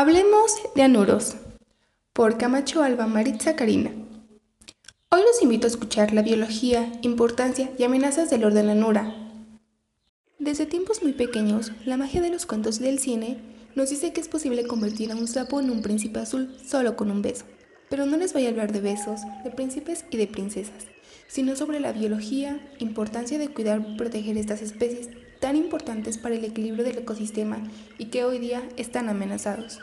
Hablemos de anuros, por Camacho Alba Maritza Karina. Hoy los invito a escuchar la biología, importancia y amenazas del orden anura. Desde tiempos muy pequeños, la magia de los cuentos del cine nos dice que es posible convertir a un sapo en un príncipe azul solo con un beso. Pero no les voy a hablar de besos, de príncipes y de princesas, sino sobre la biología, importancia de cuidar y proteger estas especies tan importantes para el equilibrio del ecosistema y que hoy día están amenazados.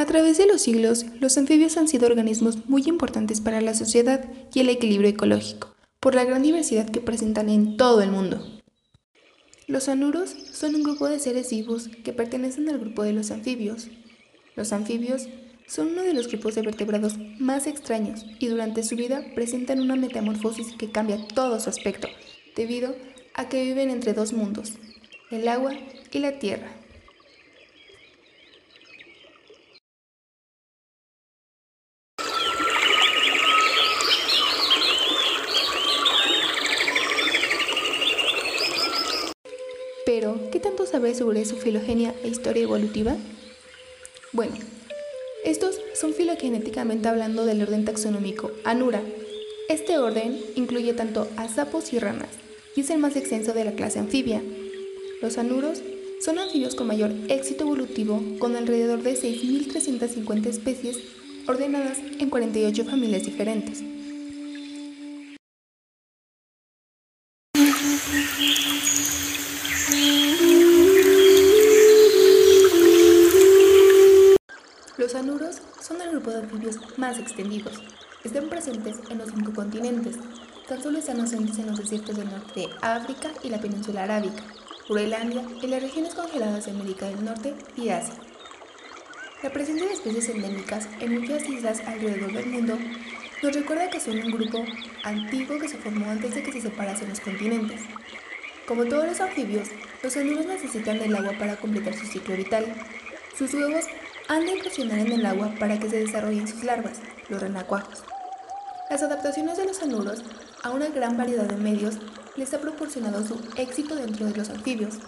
A través de los siglos, los anfibios han sido organismos muy importantes para la sociedad y el equilibrio ecológico, por la gran diversidad que presentan en todo el mundo. Los anuros son un grupo de seres vivos que pertenecen al grupo de los anfibios. Los anfibios son uno de los grupos de vertebrados más extraños y durante su vida presentan una metamorfosis que cambia todo su aspecto, debido a que viven entre dos mundos, el agua y la tierra. Pero, ¿qué tanto sabes sobre su filogenia e historia evolutiva? Bueno, estos son filogenéticamente hablando del orden taxonómico Anura. Este orden incluye tanto a sapos y ranas, y es el más extenso de la clase anfibia. Los anuros son anfibios con mayor éxito evolutivo, con alrededor de 6.350 especies ordenadas en 48 familias diferentes. Los anuros son el grupo de anfibios más extendidos. Están presentes en los cinco continentes. Tan solo están ausentes en los desiertos del norte de África y la península arábica, Groenlandia y las regiones congeladas de América del Norte y Asia. La presencia de especies endémicas en muchas islas alrededor del mundo nos recuerda que son un grupo antiguo que se formó antes de que se separasen los continentes. Como todos los anfibios, los anuros necesitan del agua para completar su ciclo vital. Sus huevos han de en el agua para que se desarrollen sus larvas, los renacuajos. Las adaptaciones de los anuros a una gran variedad de medios les ha proporcionado su éxito dentro de los anfibios.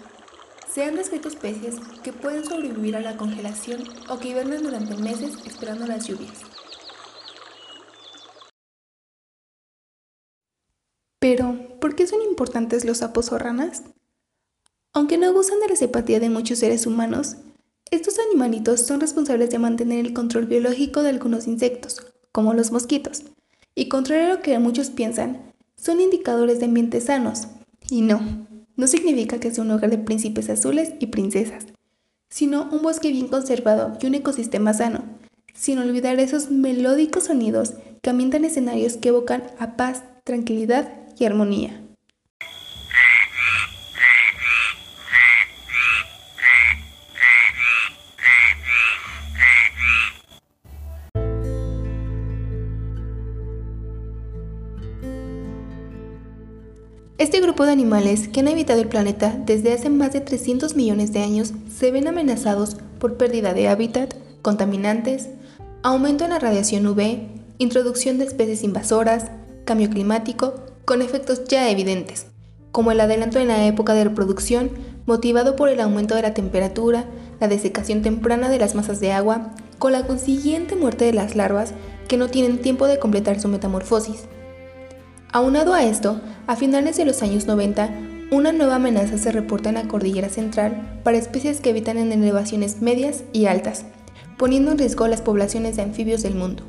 Se han descrito especies que pueden sobrevivir a la congelación o que hibernan durante meses esperando las lluvias. Pero, ¿por qué son importantes los sapos o ranas? Aunque no gozan de la simpatía de muchos seres humanos, estos animalitos son responsables de mantener el control biológico de algunos insectos, como los mosquitos, y contrario a lo que muchos piensan, son indicadores de ambientes sanos. Y no, no significa que sea un hogar de príncipes azules y princesas, sino un bosque bien conservado y un ecosistema sano, sin olvidar esos melódicos sonidos que ambientan escenarios que evocan a paz, tranquilidad y armonía. Este grupo de animales que han habitado el planeta desde hace más de 300 millones de años se ven amenazados por pérdida de hábitat, contaminantes, aumento en la radiación UV, introducción de especies invasoras, cambio climático, con efectos ya evidentes, como el adelanto en la época de reproducción motivado por el aumento de la temperatura, la desecación temprana de las masas de agua, con la consiguiente muerte de las larvas que no tienen tiempo de completar su metamorfosis. Aunado a esto, a finales de los años 90, una nueva amenaza se reporta en la cordillera central para especies que habitan en elevaciones medias y altas, poniendo en riesgo las poblaciones de anfibios del mundo.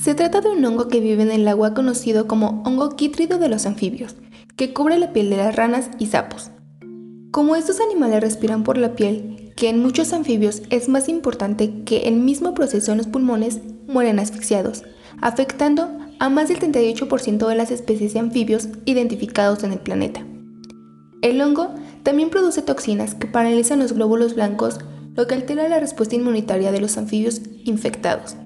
Se trata de un hongo que vive en el agua conocido como hongo quítrido de los anfibios, que cubre la piel de las ranas y sapos. Como estos animales respiran por la piel que en muchos anfibios es más importante que el mismo proceso en los pulmones, mueren asfixiados, afectando a más del 38% de las especies de anfibios identificados en el planeta. El hongo también produce toxinas que paralizan los glóbulos blancos, lo que altera la respuesta inmunitaria de los anfibios infectados.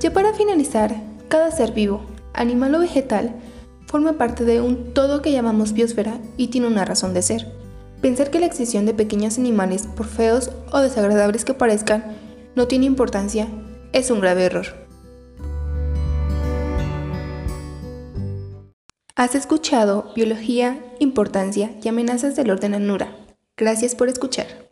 Ya para finalizar, cada ser vivo, animal o vegetal, forma parte de un todo que llamamos biosfera y tiene una razón de ser. Pensar que la extinción de pequeños animales, por feos o desagradables que parezcan, no tiene importancia es un grave error. Has escuchado Biología, Importancia y Amenazas del Orden Anura. Gracias por escuchar.